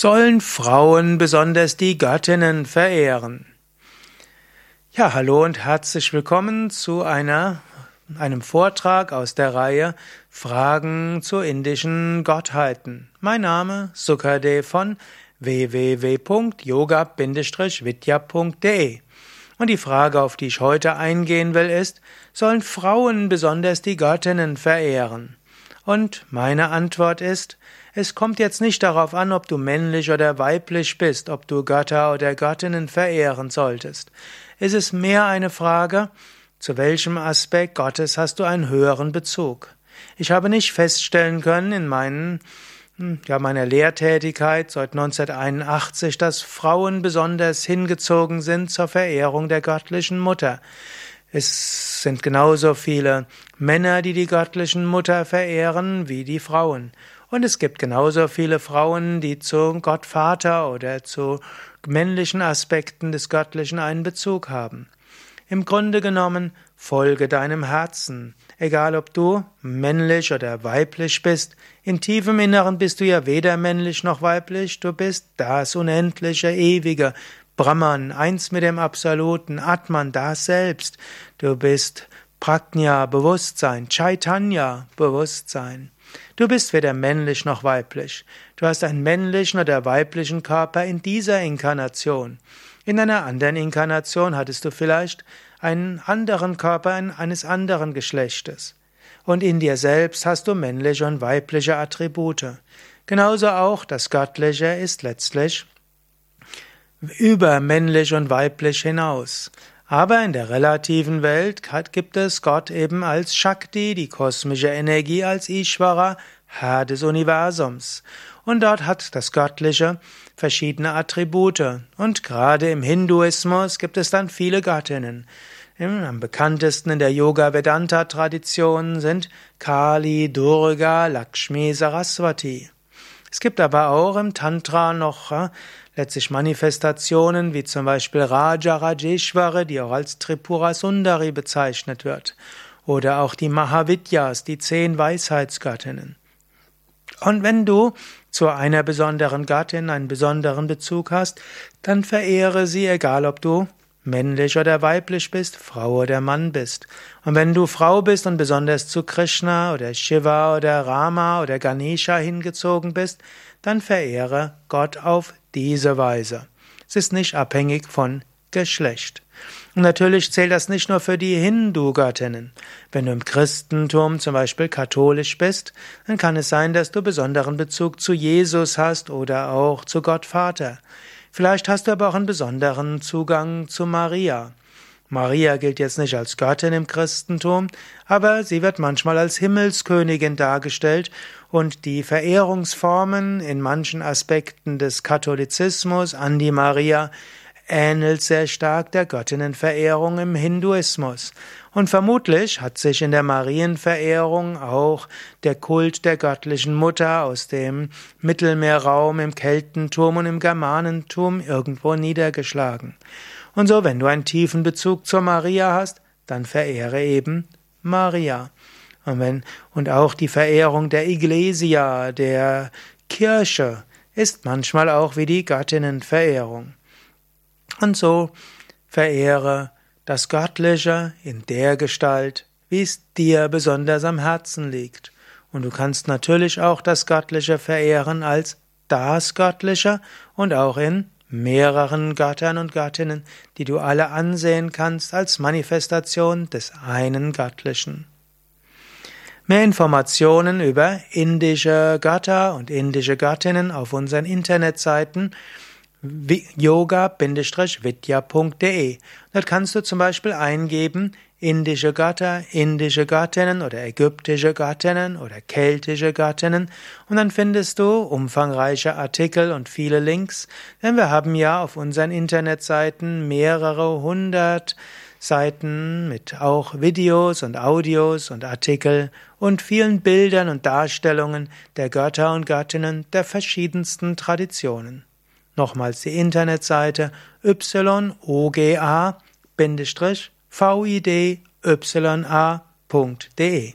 Sollen Frauen besonders die Göttinnen verehren? Ja, hallo und herzlich willkommen zu einer, einem Vortrag aus der Reihe Fragen zu indischen Gottheiten. Mein Name Sukade von www.yoga-vidya.de und die Frage, auf die ich heute eingehen will, ist, sollen Frauen besonders die Göttinnen verehren? Und meine Antwort ist, es kommt jetzt nicht darauf an, ob du männlich oder weiblich bist, ob du Götter oder Göttinnen verehren solltest. Es ist mehr eine Frage, zu welchem Aspekt Gottes hast du einen höheren Bezug. Ich habe nicht feststellen können in meinen hm, ja, meiner Lehrtätigkeit seit 1981, dass Frauen besonders hingezogen sind zur Verehrung der göttlichen Mutter. Es sind genauso viele Männer, die die göttlichen Mutter verehren, wie die Frauen. Und es gibt genauso viele Frauen, die zu Gottvater oder zu männlichen Aspekten des Göttlichen einen Bezug haben. Im Grunde genommen folge deinem Herzen. Egal ob du männlich oder weiblich bist, in tiefem Inneren bist du ja weder männlich noch weiblich, du bist das unendliche, ewige, Brahman, eins mit dem Absoluten, Atman, das Selbst. Du bist Prajna, Bewusstsein, Chaitanya, Bewusstsein. Du bist weder männlich noch weiblich. Du hast einen männlichen oder weiblichen Körper in dieser Inkarnation. In einer anderen Inkarnation hattest du vielleicht einen anderen Körper eines anderen Geschlechtes. Und in dir selbst hast du männliche und weibliche Attribute. Genauso auch das Göttliche ist letztlich über männlich und weiblich hinaus. Aber in der relativen Welt gibt es Gott eben als Shakti, die kosmische Energie als Ishvara, Herr des Universums. Und dort hat das Göttliche verschiedene Attribute. Und gerade im Hinduismus gibt es dann viele Göttinnen. Am bekanntesten in der Yoga-Vedanta-Tradition sind Kali, Durga, Lakshmi, Saraswati. Es gibt aber auch im Tantra noch äh, letztlich Manifestationen wie zum Beispiel Raja Rajeshwari, die auch als Tripura Sundari bezeichnet wird, oder auch die Mahavidyas, die zehn Weisheitsgöttinnen. Und wenn du zu einer besonderen Gattin einen besonderen Bezug hast, dann verehre sie, egal ob du männlich oder weiblich bist, Frau oder Mann bist. Und wenn du Frau bist und besonders zu Krishna oder Shiva oder Rama oder Ganesha hingezogen bist, dann verehre Gott auf diese Weise. Es ist nicht abhängig von Geschlecht. Und natürlich zählt das nicht nur für die Hindu-Göttinnen. Wenn du im Christentum zum Beispiel katholisch bist, dann kann es sein, dass du besonderen Bezug zu Jesus hast oder auch zu Gott Vater. Vielleicht hast du aber auch einen besonderen Zugang zu Maria. Maria gilt jetzt nicht als Göttin im Christentum, aber sie wird manchmal als Himmelskönigin dargestellt und die Verehrungsformen in manchen Aspekten des Katholizismus an die Maria ähnelt sehr stark der Göttinnenverehrung im Hinduismus. Und vermutlich hat sich in der Marienverehrung auch der Kult der göttlichen Mutter aus dem Mittelmeerraum im Keltentum und im Germanentum irgendwo niedergeschlagen. Und so, wenn du einen tiefen Bezug zur Maria hast, dann verehre eben Maria. Und, wenn, und auch die Verehrung der Iglesia, der Kirche, ist manchmal auch wie die Göttinnenverehrung. Und so verehre das Göttliche in der Gestalt, wie es dir besonders am Herzen liegt. Und du kannst natürlich auch das Göttliche verehren als das Göttliche und auch in mehreren Göttern und Göttinnen, die du alle ansehen kannst als Manifestation des einen Göttlichen. Mehr Informationen über indische Götter und indische Göttinnen auf unseren Internetseiten yoga-vidya.de. Dort kannst du zum Beispiel eingeben indische Götter, indische Göttinnen oder ägyptische Göttinnen oder keltische Göttinnen und dann findest du umfangreiche Artikel und viele Links, denn wir haben ja auf unseren Internetseiten mehrere hundert Seiten mit auch Videos und Audios und Artikel und vielen Bildern und Darstellungen der Götter und Göttinnen der verschiedensten Traditionen. Nochmals die Internetseite yoga-vidya.de